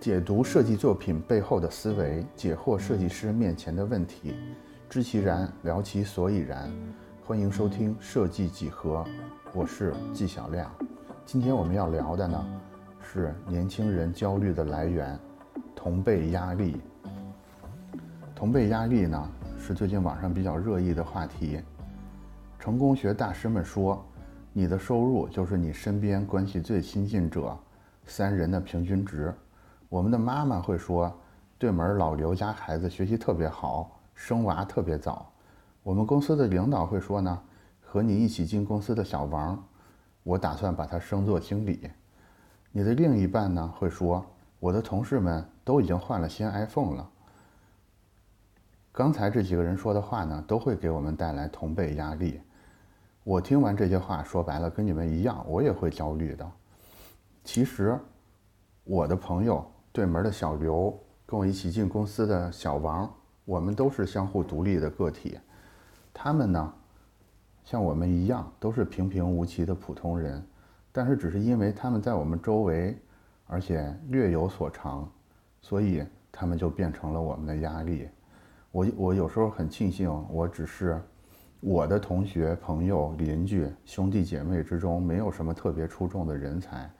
解读设计作品背后的思维，解惑设计师面前的问题，知其然，聊其所以然。欢迎收听设计几何，我是纪晓亮。今天我们要聊的呢，是年轻人焦虑的来源——同辈压力。同辈压力呢，是最近网上比较热议的话题。成功学大师们说，你的收入就是你身边关系最亲近者三人的平均值。我们的妈妈会说，对门老刘家孩子学习特别好，生娃特别早。我们公司的领导会说呢，和你一起进公司的小王，我打算把他升做经理。你的另一半呢会说，我的同事们都已经换了新 iPhone 了。刚才这几个人说的话呢，都会给我们带来同辈压力。我听完这些话，说白了跟你们一样，我也会焦虑的。其实，我的朋友对门的小刘，跟我一起进公司的小王，我们都是相互独立的个体。他们呢，像我们一样，都是平平无奇的普通人，但是只是因为他们在我们周围，而且略有所长，所以他们就变成了我们的压力。我我有时候很庆幸，我只是我的同学、朋友、邻居、兄弟姐妹之中没有什么特别出众的人才，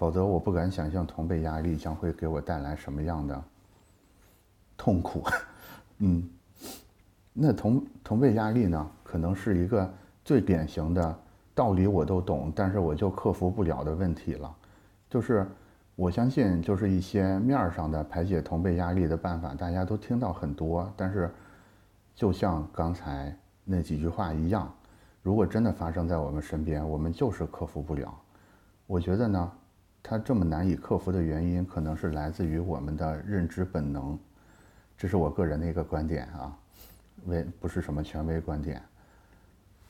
否则我不敢想象同辈压力将会给我带来什么样的痛苦。嗯，那同同辈压力呢，可能是一个最典型的道理我都懂，但是我就克服不了的问题了，就是。我相信，就是一些面儿上的排解同辈压力的办法，大家都听到很多。但是，就像刚才那几句话一样，如果真的发生在我们身边，我们就是克服不了。我觉得呢，它这么难以克服的原因，可能是来自于我们的认知本能。这是我个人的一个观点啊，为不是什么权威观点。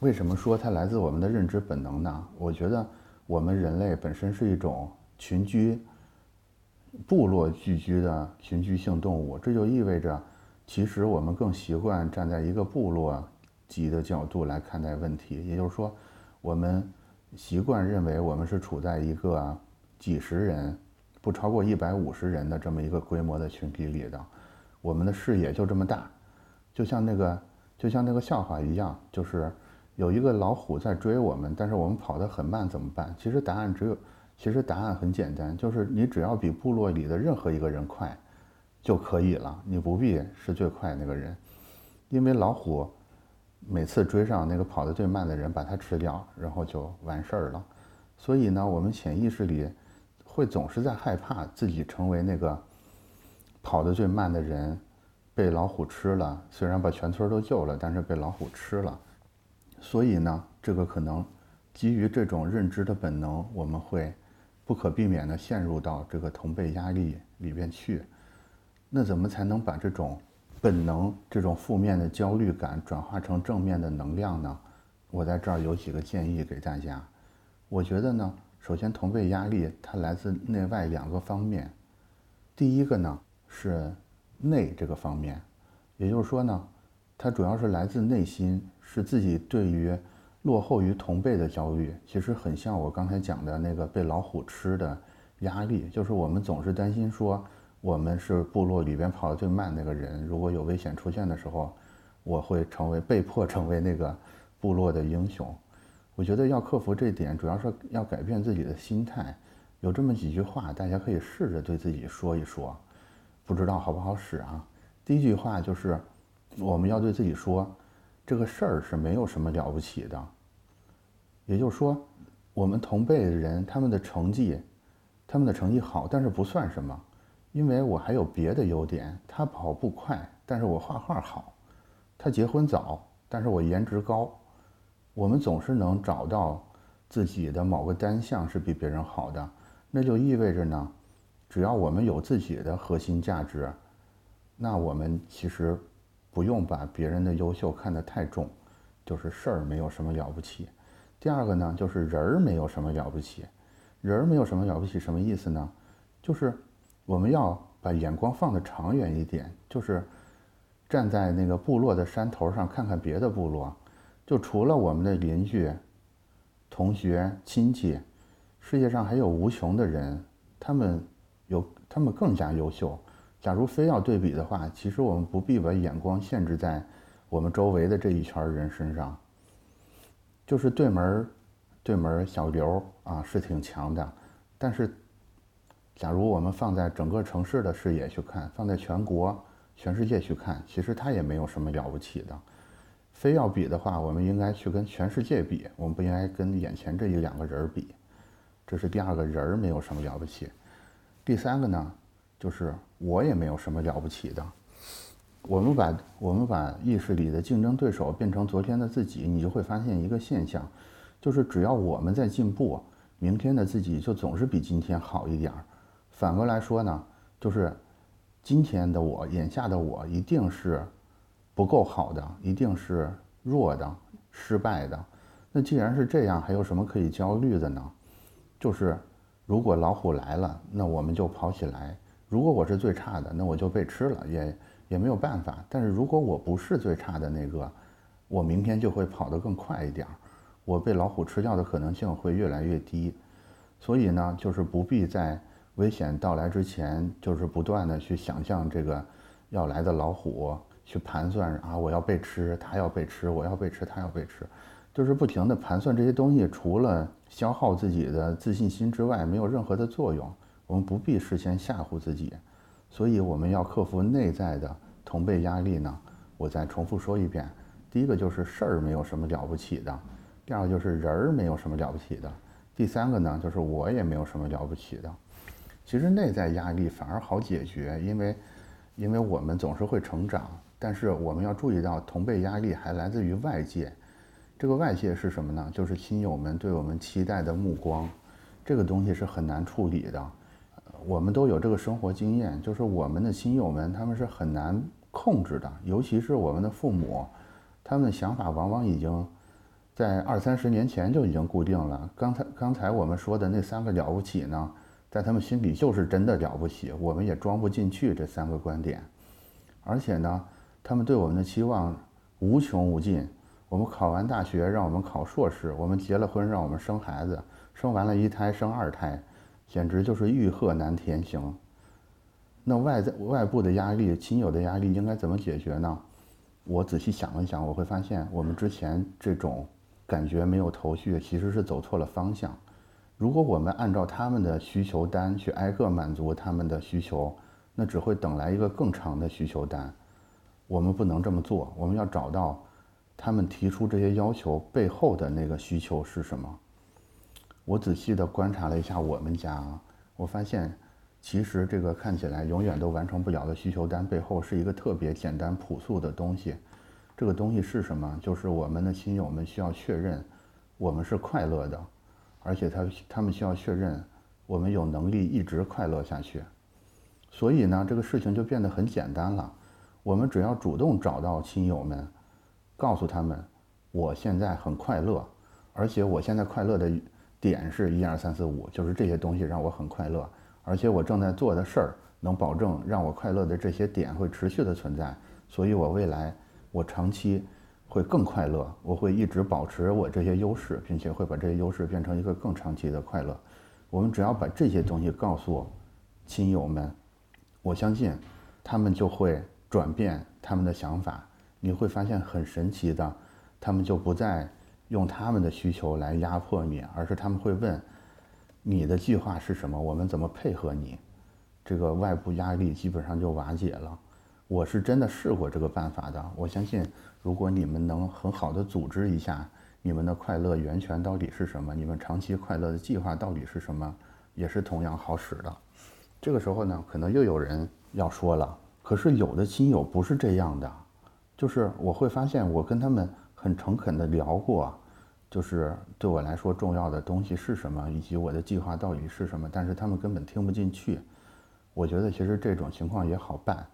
为什么说它来自我们的认知本能呢？我觉得我们人类本身是一种群居。部落聚居的群居性动物，这就意味着，其实我们更习惯站在一个部落级的角度来看待问题。也就是说，我们习惯认为我们是处在一个几十人，不超过一百五十人的这么一个规模的群体里的，我们的视野就这么大，就像那个就像那个笑话一样，就是有一个老虎在追我们，但是我们跑得很慢，怎么办？其实答案只有。其实答案很简单，就是你只要比部落里的任何一个人快，就可以了。你不必是最快那个人，因为老虎每次追上那个跑得最慢的人，把它吃掉，然后就完事儿了。所以呢，我们潜意识里会总是在害怕自己成为那个跑得最慢的人，被老虎吃了。虽然把全村都救了，但是被老虎吃了。所以呢，这个可能基于这种认知的本能，我们会。不可避免地陷入到这个同辈压力里边去，那怎么才能把这种本能、这种负面的焦虑感转化成正面的能量呢？我在这儿有几个建议给大家。我觉得呢，首先同辈压力它来自内外两个方面。第一个呢是内这个方面，也就是说呢，它主要是来自内心，是自己对于。落后于同辈的焦虑，其实很像我刚才讲的那个被老虎吃的压力，就是我们总是担心说，我们是部落里边跑得最慢那个人，如果有危险出现的时候，我会成为被迫成为那个部落的英雄。我觉得要克服这点，主要是要改变自己的心态。有这么几句话，大家可以试着对自己说一说，不知道好不好使啊？第一句话就是，我们要对自己说。这个事儿是没有什么了不起的，也就是说，我们同辈的人他们的成绩，他们的成绩好，但是不算什么，因为我还有别的优点。他跑步快，但是我画画好；他结婚早，但是我颜值高。我们总是能找到自己的某个单项是比别人好的，那就意味着呢，只要我们有自己的核心价值，那我们其实。不用把别人的优秀看得太重，就是事儿没有什么了不起。第二个呢，就是人儿没有什么了不起，人儿没有什么了不起，什么意思呢？就是我们要把眼光放得长远一点，就是站在那个部落的山头上看看别的部落，就除了我们的邻居、同学、亲戚，世界上还有无穷的人，他们有他们更加优秀。假如非要对比的话，其实我们不必把眼光限制在我们周围的这一圈人身上。就是对门对门小刘啊是挺强的，但是，假如我们放在整个城市的视野去看，放在全国、全世界去看，其实他也没有什么了不起的。非要比的话，我们应该去跟全世界比，我们不应该跟眼前这一两个人比。这是第二个人儿没有什么了不起。第三个呢，就是我也没有什么了不起的。我们把我们把意识里的竞争对手变成昨天的自己，你就会发现一个现象，就是只要我们在进步，明天的自己就总是比今天好一点儿。反过来说呢，就是今天的我，眼下的我一定是不够好的，一定是弱的、失败的。那既然是这样，还有什么可以焦虑的呢？就是如果老虎来了，那我们就跑起来；如果我是最差的，那我就被吃了，也。也没有办法，但是如果我不是最差的那个，我明天就会跑得更快一点儿，我被老虎吃掉的可能性会越来越低。所以呢，就是不必在危险到来之前，就是不断的去想象这个要来的老虎，去盘算啊，我要被吃，他要被吃，我要被吃，他要被吃，就是不停的盘算这些东西，除了消耗自己的自信心之外，没有任何的作用。我们不必事先吓唬自己。所以我们要克服内在的同辈压力呢。我再重复说一遍：第一个就是事儿没有什么了不起的；第二个就是人儿没有什么了不起的；第三个呢，就是我也没有什么了不起的。其实内在压力反而好解决，因为因为我们总是会成长。但是我们要注意到，同辈压力还来自于外界。这个外界是什么呢？就是亲友们对我们期待的目光。这个东西是很难处理的。我们都有这个生活经验，就是我们的亲友们，他们是很难控制的，尤其是我们的父母，他们的想法往往已经在二三十年前就已经固定了。刚才刚才我们说的那三个了不起呢，在他们心里就是真的了不起，我们也装不进去这三个观点。而且呢，他们对我们的期望无穷无尽。我们考完大学，让我们考硕士；我们结了婚，让我们生孩子，生完了一胎，生二胎。简直就是欲壑难填行。那外在外部的压力、亲友的压力应该怎么解决呢？我仔细想了想，我会发现我们之前这种感觉没有头绪，其实是走错了方向。如果我们按照他们的需求单去挨个满足他们的需求，那只会等来一个更长的需求单。我们不能这么做，我们要找到他们提出这些要求背后的那个需求是什么。我仔细地观察了一下我们家，我发现，其实这个看起来永远都完成不了的需求单背后是一个特别简单朴素的东西。这个东西是什么？就是我们的亲友们需要确认，我们是快乐的，而且他他们需要确认，我们有能力一直快乐下去。所以呢，这个事情就变得很简单了。我们只要主动找到亲友们，告诉他们，我现在很快乐，而且我现在快乐的。点是一二三四五，就是这些东西让我很快乐，而且我正在做的事儿能保证让我快乐的这些点会持续的存在，所以我未来我长期会更快乐，我会一直保持我这些优势，并且会把这些优势变成一个更长期的快乐。我们只要把这些东西告诉亲友们，我相信他们就会转变他们的想法，你会发现很神奇的，他们就不再。用他们的需求来压迫你，而是他们会问你的计划是什么，我们怎么配合你？这个外部压力基本上就瓦解了。我是真的试过这个办法的。我相信，如果你们能很好的组织一下你们的快乐源泉到底是什么，你们长期快乐的计划到底是什么，也是同样好使的。这个时候呢，可能又有人要说了，可是有的亲友不是这样的，就是我会发现我跟他们很诚恳的聊过。就是对我来说重要的东西是什么，以及我的计划到底是什么，但是他们根本听不进去。我觉得其实这种情况也好办，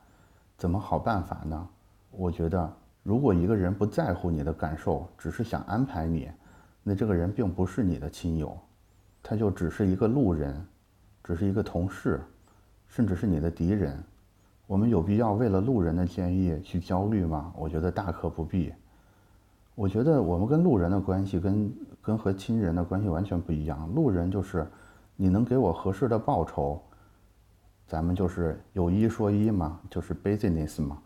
怎么好办法呢？我觉得如果一个人不在乎你的感受，只是想安排你，那这个人并不是你的亲友，他就只是一个路人，只是一个同事，甚至是你的敌人。我们有必要为了路人的建议去焦虑吗？我觉得大可不必。我觉得我们跟路人的关系跟跟和亲人的关系完全不一样。路人就是，你能给我合适的报酬，咱们就是有一说一嘛，就是 business 嘛。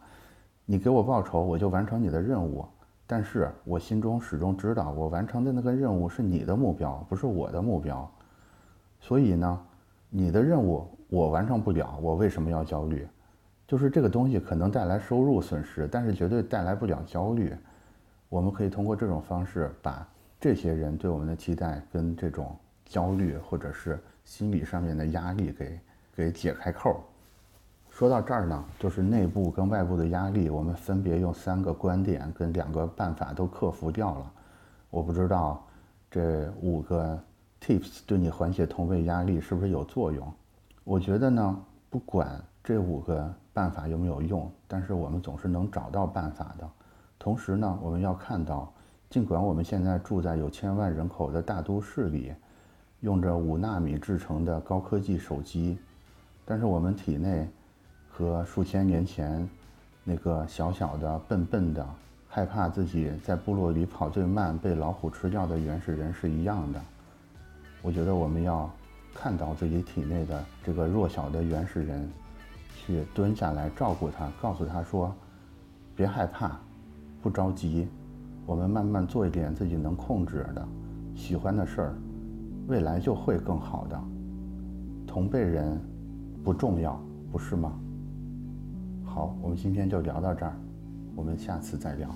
你给我报酬，我就完成你的任务。但是我心中始终知道，我完成的那个任务是你的目标，不是我的目标。所以呢，你的任务我完成不了，我为什么要焦虑？就是这个东西可能带来收入损失，但是绝对带来不了焦虑。我们可以通过这种方式，把这些人对我们的期待跟这种焦虑或者是心理上面的压力给给解开扣。说到这儿呢，就是内部跟外部的压力，我们分别用三个观点跟两个办法都克服掉了。我不知道这五个 tips 对你缓解同位压力是不是有作用？我觉得呢，不管这五个办法有没有用，但是我们总是能找到办法的。同时呢，我们要看到，尽管我们现在住在有千万人口的大都市里，用着五纳米制成的高科技手机，但是我们体内。和数千年前那个小小的、笨笨的、害怕自己在部落里跑最慢、被老虎吃掉的原始人是一样的。我觉得我们要看到自己体内的这个弱小的原始人，去蹲下来照顾他，告诉他说：“别害怕，不着急，我们慢慢做一点自己能控制的、喜欢的事儿，未来就会更好的。同辈人不重要，不是吗？”好，我们今天就聊到这儿，我们下次再聊。